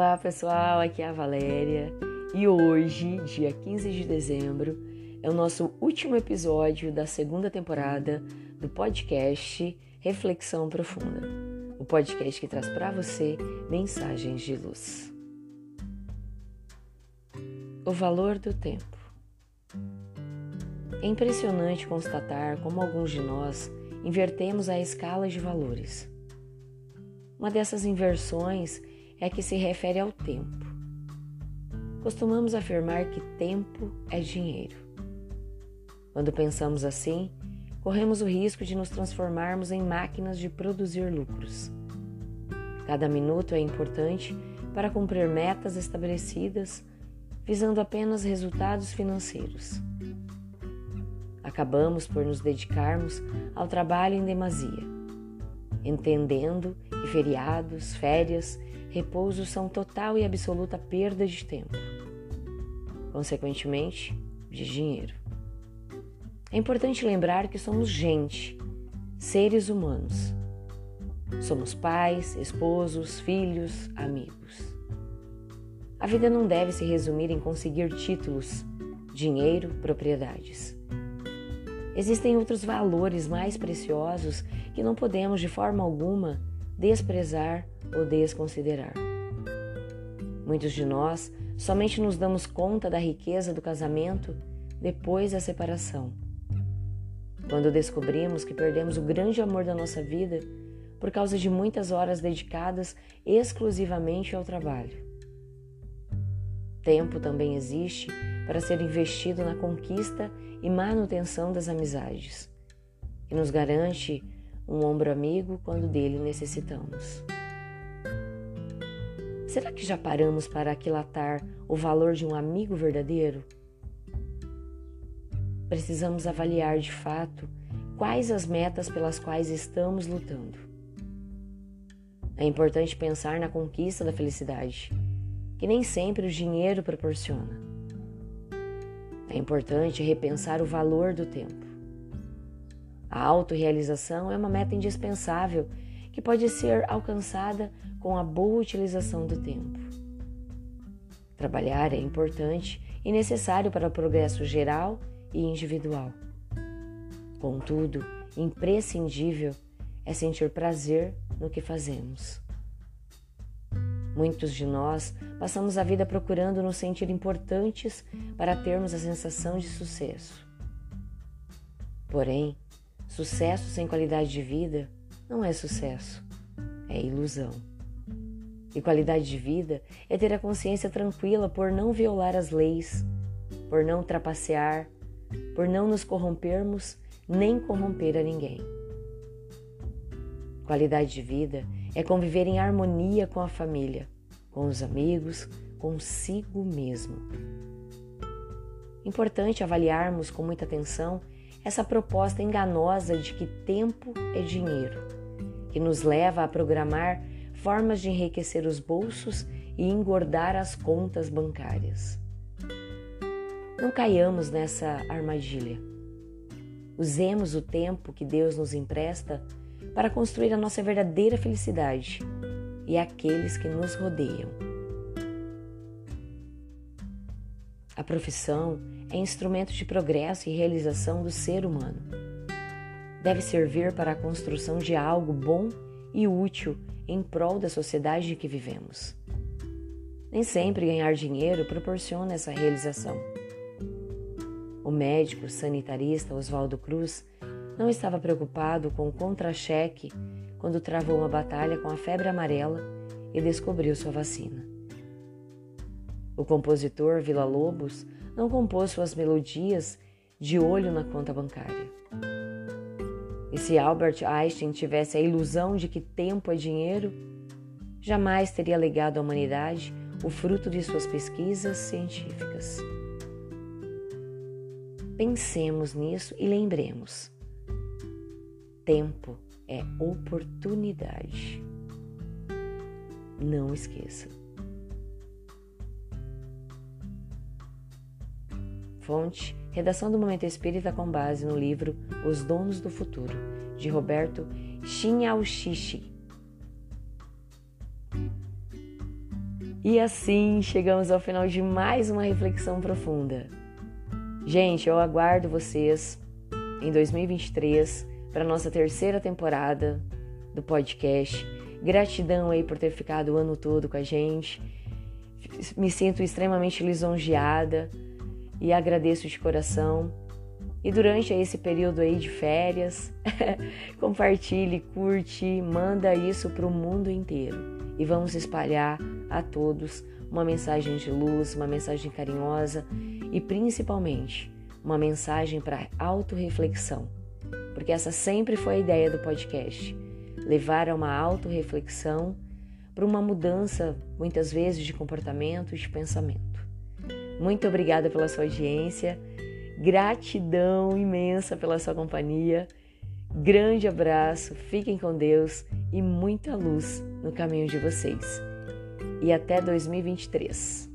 Olá pessoal, aqui é a Valéria e hoje, dia 15 de dezembro, é o nosso último episódio da segunda temporada do podcast Reflexão Profunda, o podcast que traz para você mensagens de luz. O valor do tempo. É impressionante constatar como alguns de nós invertemos a escala de valores. Uma dessas inversões é que se refere ao tempo. Costumamos afirmar que tempo é dinheiro. Quando pensamos assim, corremos o risco de nos transformarmos em máquinas de produzir lucros. Cada minuto é importante para cumprir metas estabelecidas, visando apenas resultados financeiros. Acabamos por nos dedicarmos ao trabalho em demasia, entendendo que feriados, férias repouso são total e absoluta perda de tempo, consequentemente, de dinheiro. É importante lembrar que somos gente, seres humanos. Somos pais, esposos, filhos, amigos. A vida não deve se resumir em conseguir títulos, dinheiro, propriedades. Existem outros valores mais preciosos que não podemos de forma alguma desprezar ou desconsiderar. Muitos de nós somente nos damos conta da riqueza do casamento depois da separação. Quando descobrimos que perdemos o grande amor da nossa vida por causa de muitas horas dedicadas exclusivamente ao trabalho. Tempo também existe para ser investido na conquista e manutenção das amizades, que nos garante um ombro amigo quando dele necessitamos. Será que já paramos para aquilatar o valor de um amigo verdadeiro? Precisamos avaliar de fato quais as metas pelas quais estamos lutando. É importante pensar na conquista da felicidade, que nem sempre o dinheiro proporciona. É importante repensar o valor do tempo. A autorrealização é uma meta indispensável que pode ser alcançada com a boa utilização do tempo. Trabalhar é importante e necessário para o progresso geral e individual. Contudo, imprescindível é sentir prazer no que fazemos. Muitos de nós passamos a vida procurando nos sentir importantes para termos a sensação de sucesso. Porém, Sucesso sem qualidade de vida não é sucesso, é ilusão. E qualidade de vida é ter a consciência tranquila por não violar as leis, por não trapacear, por não nos corrompermos nem corromper a ninguém. Qualidade de vida é conviver em harmonia com a família, com os amigos, consigo mesmo. Importante avaliarmos com muita atenção essa proposta enganosa de que tempo é dinheiro, que nos leva a programar formas de enriquecer os bolsos e engordar as contas bancárias. Não caiamos nessa armadilha. Usemos o tempo que Deus nos empresta para construir a nossa verdadeira felicidade e aqueles que nos rodeiam. A profissão é instrumento de progresso e realização do ser humano. Deve servir para a construção de algo bom e útil em prol da sociedade em que vivemos. Nem sempre ganhar dinheiro proporciona essa realização. O médico sanitarista Oswaldo Cruz não estava preocupado com o contra-cheque quando travou uma batalha com a febre amarela e descobriu sua vacina. O compositor Vila Lobos não compôs suas melodias de olho na conta bancária. E se Albert Einstein tivesse a ilusão de que tempo é dinheiro, jamais teria legado à humanidade o fruto de suas pesquisas científicas. Pensemos nisso e lembremos: tempo é oportunidade. Não esqueça. Fonte: Redação do Momento Espírita com base no livro Os Donos do Futuro, de Roberto Shinyaoshishi. E assim chegamos ao final de mais uma reflexão profunda. Gente, eu aguardo vocês em 2023 para nossa terceira temporada do podcast. Gratidão aí por ter ficado o ano todo com a gente. Me sinto extremamente lisonjeada e agradeço de coração. E durante esse período aí de férias, compartilhe, curte, manda isso para o mundo inteiro e vamos espalhar a todos uma mensagem de luz, uma mensagem carinhosa e principalmente uma mensagem para autorreflexão, porque essa sempre foi a ideia do podcast, levar a uma autorreflexão para uma mudança, muitas vezes, de comportamento e de pensamento. Muito obrigada pela sua audiência, gratidão imensa pela sua companhia, grande abraço, fiquem com Deus e muita luz no caminho de vocês. E até 2023.